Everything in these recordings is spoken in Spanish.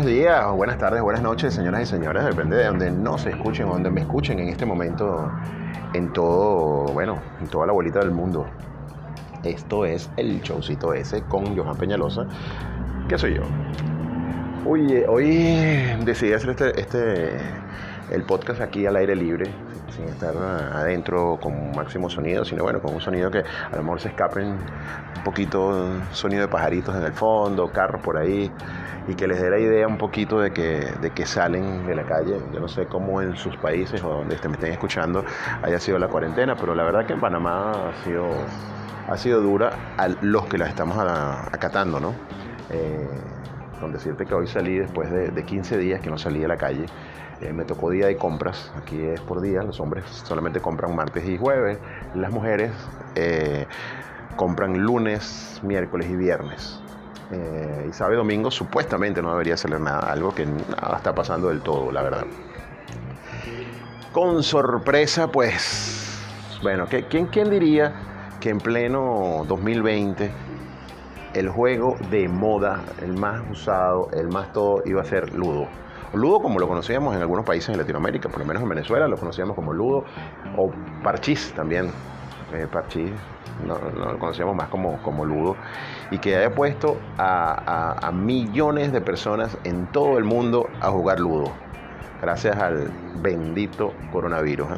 buenos días, buenas tardes, buenas noches, señoras y señores, depende de donde no se escuchen o donde me escuchen en este momento en todo, bueno, en toda la bolita del mundo. Esto es el showcito ese con Johan Peñalosa, que soy yo. Oye, hoy decidí hacer este, este, el podcast aquí al aire libre, sin estar adentro con máximo sonido, sino bueno, con un sonido que a lo mejor se escapen un poquito, sonido de pajaritos en el fondo, carros por ahí, y que les dé la idea un poquito de que, de que salen de la calle. Yo no sé cómo en sus países o donde me estén escuchando haya sido la cuarentena, pero la verdad que en Panamá ha sido, ha sido dura a los que la estamos acatando, ¿no? Eh, con decirte que hoy salí después de, de 15 días que no salí a la calle. Me tocó día de compras, aquí es por día, los hombres solamente compran martes y jueves, las mujeres eh, compran lunes, miércoles y viernes. Eh, y y domingo supuestamente no debería salir nada, algo que nada está pasando del todo, la verdad. Con sorpresa, pues, bueno, ¿quién, quién diría que en pleno 2020 el juego de moda, el más usado, el más todo, iba a ser Ludo? Ludo como lo conocíamos en algunos países de Latinoamérica, por lo menos en Venezuela lo conocíamos como Ludo, o Parchís también, eh, Parchís no, lo conocíamos más como, como Ludo, y que haya puesto a, millones de personas en todo el mundo a jugar Ludo, gracias al bendito coronavirus.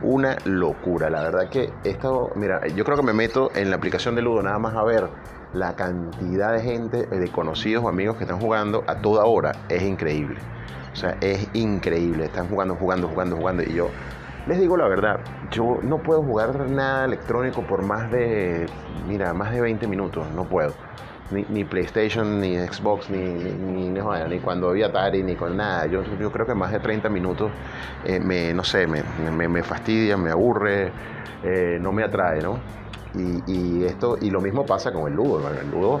Una locura, la verdad que esto, mira, yo creo que me meto en la aplicación de Ludo nada más a ver la cantidad de gente, de conocidos o amigos que están jugando a toda hora es increíble. O sea, es increíble. Están jugando, jugando, jugando, jugando. Y yo les digo la verdad, yo no puedo jugar nada electrónico por más de, mira, más de 20 minutos. No puedo. Ni, PlayStation, ni Xbox, ni, ni, ni, cuando había Atari, ni con nada. Yo, yo creo que más de 30 minutos eh, me, no sé, me, me, fastidia, me aburre, eh, no me atrae, ¿no? Y, esto y lo mismo pasa con el ludo el ludo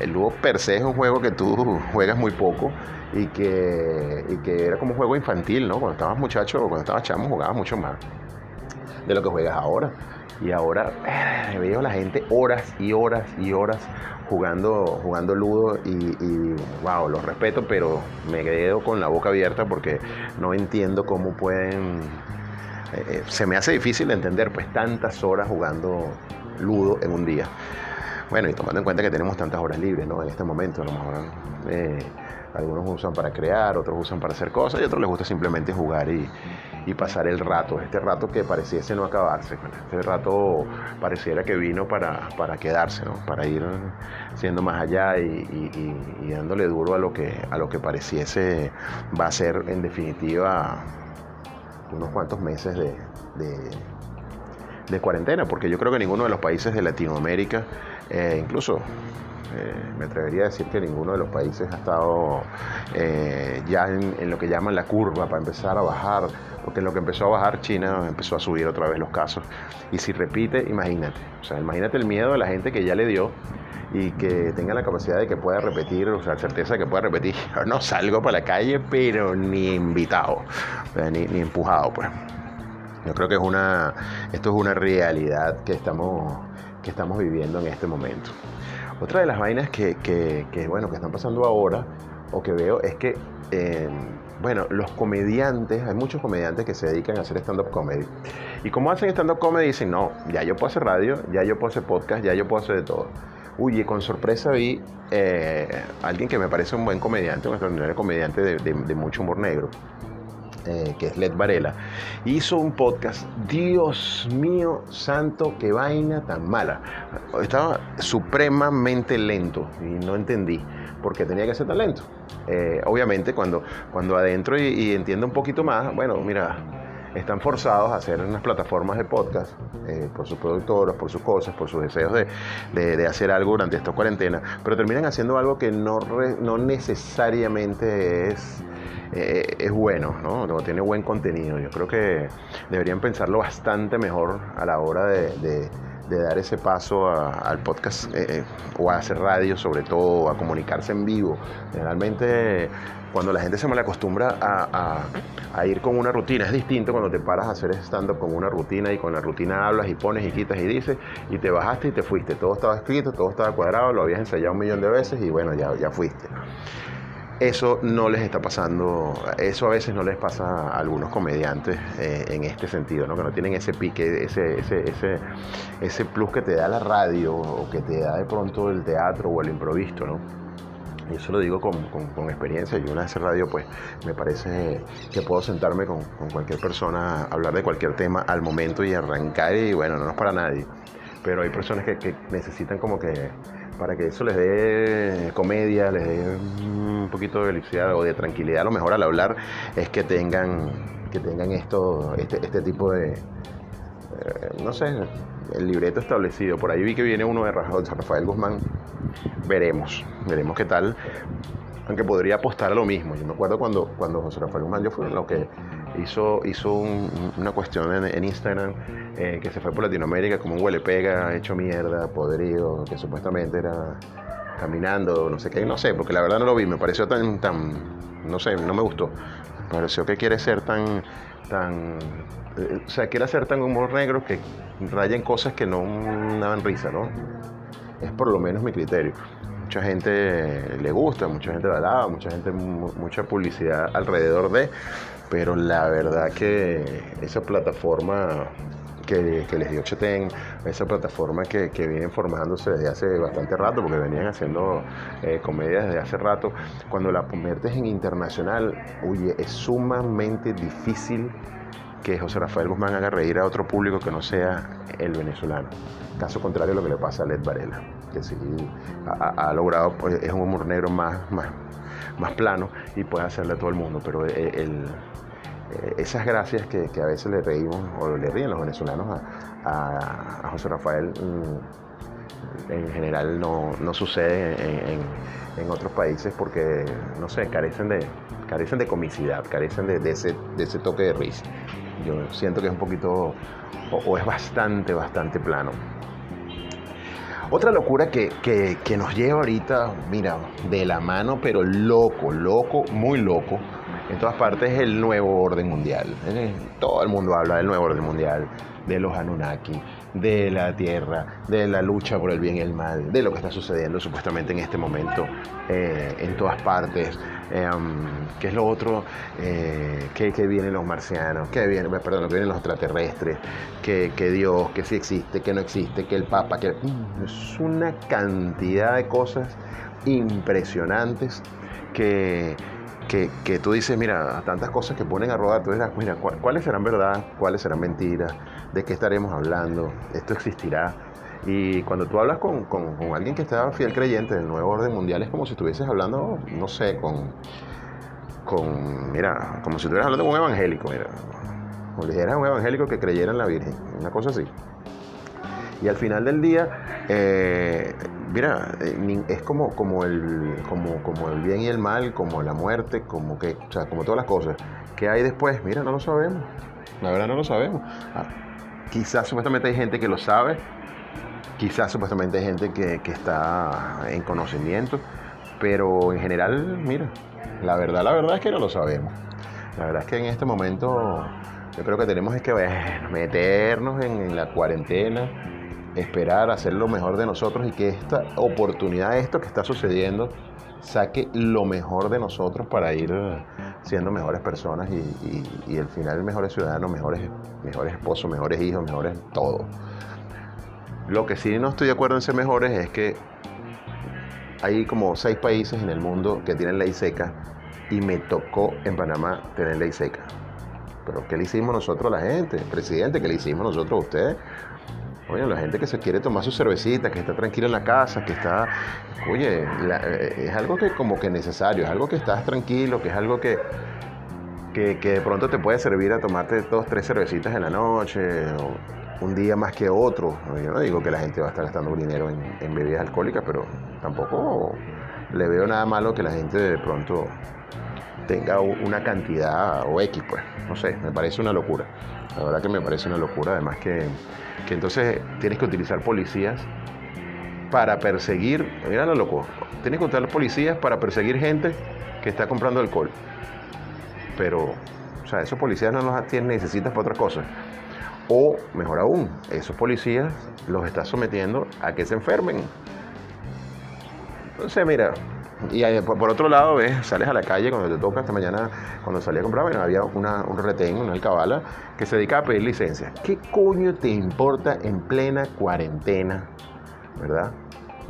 el ludo per se es un juego que tú juegas muy poco y que, y que era como un juego infantil no cuando estabas muchacho cuando estabas chamo jugabas mucho más de lo que juegas ahora. Y ahora eh, veo a la gente horas y horas y horas jugando jugando ludo y, y wow los respeto pero me quedo con la boca abierta porque no entiendo cómo pueden eh, se me hace difícil entender pues tantas horas jugando ludo en un día. Bueno, y tomando en cuenta que tenemos tantas horas libres, ¿no? En este momento, a lo mejor eh, algunos usan para crear, otros usan para hacer cosas y otros les gusta simplemente jugar y, pasar el rato. Este rato que pareciese no acabarse, este rato pareciera que vino para, quedarse, ¿no? Para ir siendo más allá y, dándole duro a lo que a lo que pareciese va a ser en definitiva unos cuantos meses de, de, cuarentena, porque yo creo que ninguno de los países de Latinoamérica, eh, incluso eh, me atrevería a decir que ninguno de los países ha estado eh, ya en, lo que llaman la curva para empezar a bajar, porque en lo que empezó a bajar China empezó a subir otra vez los casos. Y si repite, imagínate, o sea, imagínate el miedo de la gente que ya le dio y que tenga la capacidad de que pueda repetir, o sea, certeza de que pueda repetir. No salgo para la calle, pero ni invitado, ni, ni empujado, pues. Yo creo que es una, esto es una realidad que estamos, que estamos viviendo en este momento. Otra de las vainas que, bueno, que están pasando ahora, o que veo, es que, eh, bueno, los comediantes, hay muchos comediantes que se dedican a hacer stand-up comedy. Y como hacen stand-up comedy, dicen, no, ya yo puedo hacer radio, ya yo puedo hacer podcast, ya yo puedo hacer de todo. Uy, y con sorpresa vi eh, alguien que me parece un buen comediante, un extraordinario comediante de, mucho humor negro, eh, que es Led Varela, hizo un podcast. Dios mío, santo, qué vaina tan mala. Estaba supremamente lento y no entendí por qué tenía que ser tan lento. Eh, obviamente, cuando, cuando adentro y, y entiendo un poquito más, bueno, mira están forzados a hacer unas plataformas de podcast eh, por sus productoras, por sus cosas, por sus deseos de, hacer algo durante esta cuarentena, pero terminan haciendo algo que no, no necesariamente es, eh, es bueno, ¿no? tiene buen contenido. Yo creo que deberían pensarlo bastante mejor a la hora de, dar ese paso al podcast eh, o a hacer radio sobre todo, a comunicarse en vivo. Generalmente cuando la gente se malacostumbra a, a, ir con una rutina, es distinto cuando te paras a hacer stand-up con una rutina y con la rutina hablas y pones y quitas y dices y te bajaste y te fuiste. Todo estaba escrito, todo estaba cuadrado, lo habías ensayado un millón de veces y bueno, ya, ya fuiste. Eso no les está pasando, eso a veces no les pasa a algunos comediantes eh, en este sentido, ¿no? que no tienen ese pique, ese, ese, ese, ese plus que te da la radio o que te da de pronto el teatro o el improviso, ¿no? Y eso lo digo con, con, experiencia. Yo una vez en radio, pues me parece que puedo sentarme con, con, cualquier persona, hablar de cualquier tema al momento y arrancar y bueno, no es para nadie. Pero hay personas que, que necesitan como que para que eso les dé comedia, les dé un poquito de felicidad o de tranquilidad, a lo mejor al hablar es que tengan, que tengan esto, este, este tipo de, eh, no sé, el libreto establecido. Por ahí vi que viene uno de Rafael Guzmán. Veremos, veremos qué tal. Aunque podría apostar a lo mismo. Yo me acuerdo cuando, cuando José Rafael Guzmán, yo fui lo que hizo, hizo una cuestión en, Instagram eh, que se fue por Latinoamérica como un huele pega, hecho mierda, podrido, que supuestamente era caminando, no sé qué, no sé, porque la verdad no lo vi, me pareció tan, tan, no sé, no me gustó. Me pareció que quiere ser tan, tan, eh, o sea, quiere hacer tan humor negro que raya en cosas que no daban risa, ¿no? Es por lo menos mi criterio mucha gente le gusta, mucha gente la mucha gente, mucha publicidad alrededor de, pero la verdad que esa plataforma que, les dio Chetén, esa plataforma que, que vienen formándose desde hace bastante rato, porque venían haciendo eh, comedia desde hace rato, cuando la conviertes en internacional, oye, es sumamente difícil que José Rafael Guzmán haga reír a otro público que no sea el venezolano. Caso contrario a lo que le pasa a Led Varela, que sí ha, logrado, pues, es un humor negro más, más, más plano y puede hacerle a todo el mundo, pero el eh, esas gracias que, a veces le reímos o le ríen los venezolanos a, José Rafael mm, en general no, no sucede en, otros países porque, no sé, carecen de, carecen de comicidad, carecen de, ese, de ese toque de risa. Yo siento que es un poquito, o, es bastante, bastante plano. Otra locura que, que, que, nos lleva ahorita, mira, de la mano, pero loco, loco, muy loco, en todas partes es el nuevo orden mundial. Eh, todo el mundo habla del nuevo orden mundial, de los Anunnaki, de la Tierra, de la lucha por el bien y el mal, de lo que está sucediendo supuestamente en este momento eh, en todas partes. Eh, um, ¿Qué es lo otro? que, vienen los marcianos, que vienen, perdón, que vienen los extraterrestres, que, Dios, que sí existe, que no existe, que el Papa, que mm, es una cantidad de cosas impresionantes que que, tú dices, mira, tantas cosas que ponen a rodar, tú dirás, mira, ¿cuáles serán verdad? ¿Cuáles serán mentiras? ¿De qué estaremos hablando? ¿Esto existirá? Y cuando tú hablas con, alguien que está fiel creyente del nuevo orden mundial, es como si estuvieses hablando, no sé, con, con mira, como si estuvieras hablando con un evangélico, mira, como si un evangélico que creyera en la Virgen, una cosa así. Y al final del día, eh, mira, eh, es como, como, el, como, como el bien y el mal, como la muerte, como que, o sea, como todas las cosas. ¿Qué hay después? Mira, no lo sabemos. La verdad no lo sabemos. Ah, quizás supuestamente hay gente que lo sabe, quizás supuestamente hay gente que, que está en conocimiento, pero en general, mira, la verdad, la verdad es que no lo sabemos. La verdad es que en este momento yo creo que tenemos es que meternos en la cuarentena, esperar, hacer lo mejor de nosotros y que esta oportunidad, esto que está sucediendo, saque lo mejor de nosotros para ir siendo mejores personas y, y, al final mejores ciudadanos, mejores, mejores esposos, mejores hijos, mejores todo. Lo que sí no estoy de acuerdo en ser mejores es que hay como seis países en el mundo que tienen ley seca y me tocó en Panamá tener ley seca. Pero ¿qué le hicimos nosotros a la gente? Presidente, ¿qué le hicimos nosotros a usted? Oye, la gente que se quiere tomar su cervecita, que está tranquila en la casa, que está, oye, eh, es algo que como que necesario, es algo que estás tranquilo, que es algo que, que, de pronto te puede servir a tomarte dos, tres cervecitas en la noche, o un día más que otro. Yo no digo que la gente va a estar gastando dinero en, en bebidas alcohólicas, pero tampoco le veo nada malo que la gente de pronto tenga una cantidad o X, pues, no sé, me parece una locura. La verdad que me parece una locura, además que, que entonces tienes que utilizar policías para perseguir, mira lo loco, tienes que utilizar policías para perseguir gente que está comprando alcohol. Pero, o sea, esos policías no los tienes, necesitas para otra cosa. O, mejor aún, esos policías los estás sometiendo a que se enfermen. Entonces, mira, Y por, otro lado, ves, sales a la calle cuando te toca esta mañana, cuando salí a comprar, bueno, había un retén, una alcabala, que se dedica a pedir licencia. ¿Qué coño te importa en plena cuarentena, verdad?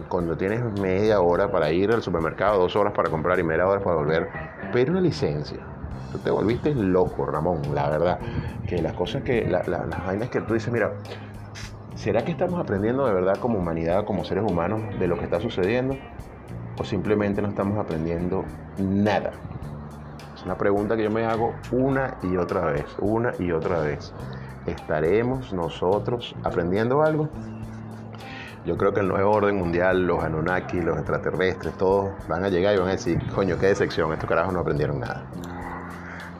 Cuando tienes media hora para ir al supermercado, dos horas para comprar y media hora para volver, pedir una licencia. Tú te volviste loco, Ramón, la verdad. Que las cosas que, las vainas que tú dices, mira, ¿será que estamos aprendiendo de verdad como humanidad, como seres humanos, de lo que está sucediendo? O simplemente no estamos aprendiendo nada? Es una pregunta que yo me hago una y otra vez, una y otra vez. ¿Estaremos nosotros aprendiendo algo? Yo creo que el nuevo orden mundial, los Anunnaki, los extraterrestres, todos van a llegar y van a decir, coño, qué decepción, estos carajos no aprendieron nada.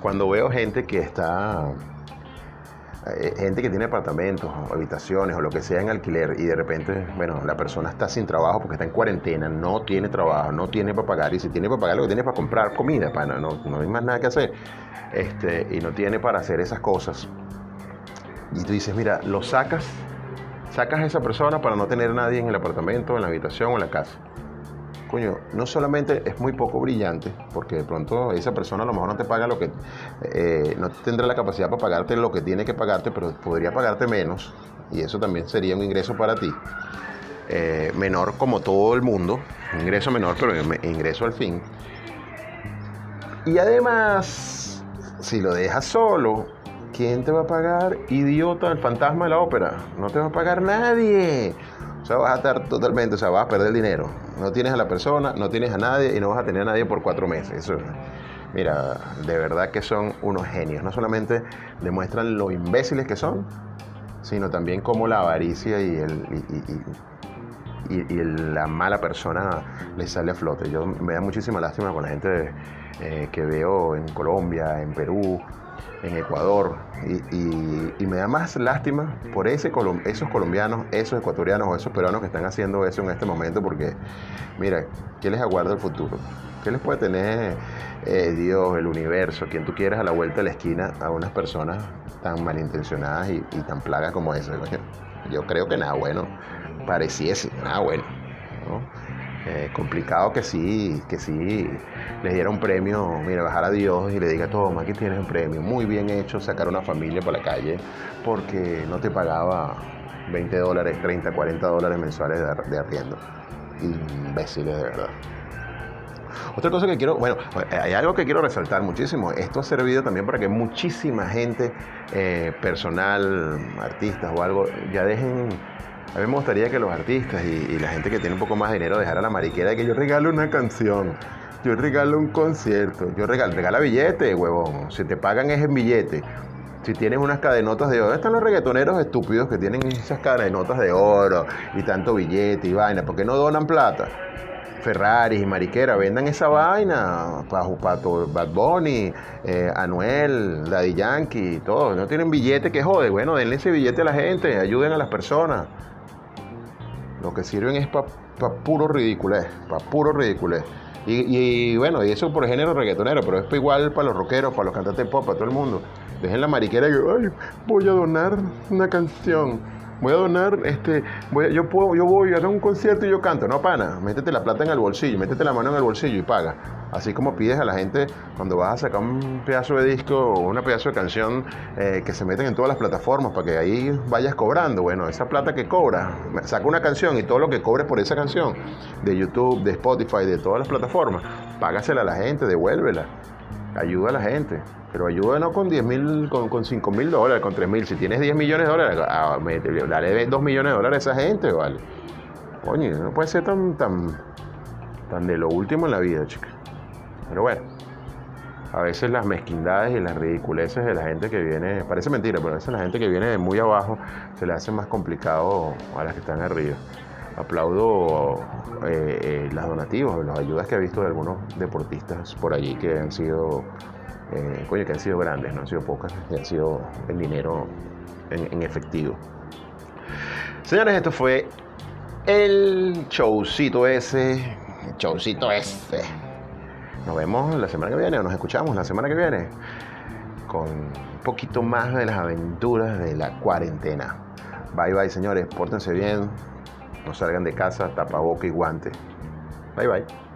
Cuando veo gente que está gente que tiene apartamentos habitaciones o lo que sea en alquiler y de repente, bueno, la persona está sin trabajo porque está en cuarentena, no tiene trabajo, no tiene para pagar y si tiene para pagar lo que tiene para comprar comida, para, no, no hay más nada que hacer este, y no tiene para hacer esas cosas. Y tú dices, mira, lo sacas, sacas a esa persona para no tener nadie en el apartamento, en la habitación o en la casa coño, no solamente es muy poco brillante, porque de pronto esa persona a lo mejor no te paga lo que, eh, no tendrá la capacidad para pagarte lo que tiene que pagarte, pero podría pagarte menos, y eso también sería un ingreso para ti. Eh, menor como todo el mundo, ingreso menor, pero ingreso al fin. Y además, si lo dejas solo, ¿quién te va a pagar? Idiota, el fantasma de la ópera. No te va a pagar nadie. O sea, vas a estar totalmente, o sea, vas a perder dinero. No tienes a la persona, no tienes a nadie y no vas a tener a nadie por cuatro meses. Eso, mira, de verdad que son unos genios. No solamente demuestran lo imbéciles que son, sino también cómo la avaricia y, el, y, la mala persona les sale a flote. Yo me da muchísima lástima con la gente eh, que veo en Colombia, en Perú, en Ecuador. Y, me da más lástima por ese, esos colombianos, esos ecuatorianos o esos peruanos que están haciendo eso en este momento, porque mira, ¿qué les aguarda el futuro? ¿Qué les puede tener eh, Dios, el universo, quien tú quieras a la vuelta de la esquina a unas personas tan malintencionadas y, tan plagas como esas? Yo creo que nada bueno, pareciese, nada bueno. Eh, complicado que sí, que sí le diera un premio, mira, bajar a Dios y le diga, toma, aquí tienes un premio, muy bien hecho, sacar una familia para la calle, porque no te pagaba 20 dólares, 30, 40 dólares mensuales de, arriendo. Imbéciles de verdad. Otra cosa que quiero, bueno, hay algo que quiero resaltar muchísimo. Esto ha servido también para que muchísima gente, eh, personal, artistas o algo, ya dejen a mí me gustaría que los artistas y, la gente que tiene un poco más de dinero dejara la mariquera de que yo regalo una canción, yo regalo un concierto, yo regalo, regala billete, huevón. Si te pagan es en billete. Si tienes unas cadenotas de oro, ¿dónde están los reggaetoneros estúpidos que tienen esas cadenotas de oro y tanto billete y vaina? ¿Por qué no donan plata? Ferraris y mariquera, vendan esa vaina Bad Bunny, eh, Anuel, Daddy Yankee, todo. No tienen billete que jode. Bueno, denle ese billete a la gente, ayuden a las personas. Lo que sirven es para puro ridiculez, para puro ridiculez. Y, bueno, y eso por género reggaetonero, pero es igual para los rockeros, para los cantantes pop, para todo el mundo. Dejen la mariquera que, ay, voy a donar una canción voy a donar, este, voy, yo puedo, yo voy a dar un concierto y yo canto. No, pana, métete la plata en el bolsillo, métete la mano en el bolsillo y paga. Así como pides a la gente cuando vas a sacar un pedazo de disco o una pedazo de canción eh, que se meten en todas las plataformas para que ahí vayas cobrando. Bueno, esa plata que cobra, saca una canción y todo lo que cobres por esa canción, de YouTube, de Spotify, de todas las plataformas, págasela a la gente, devuélvela ayuda a la gente, pero ayuda no con 10 mil, con, con 5 mil dólares, con 3 mil. Si tienes 10 millones de dólares, ah, dale 2 millones de dólares a esa gente, ¿vale? Coño, no puede ser tan, tan, tan de lo último en la vida, chica. Pero bueno, a veces las mezquindades y las ridiculeces de la gente que viene, parece mentira, pero a veces la gente que viene de muy abajo se le hace más complicado a las que están arriba aplaudo eh, eh, las donativos, las ayudas que he visto de algunos deportistas por allí que han sido, eh, que han sido grandes, no han sido pocas, han sido el dinero en, efectivo. Señores, esto fue el showcito ese, el showcito ese. Nos vemos la semana que viene, o nos escuchamos la semana que viene, con un poquito más de las aventuras de la cuarentena. Bye bye señores, pórtense bien, no salgan de casa, tapaboca y guante. Bye bye.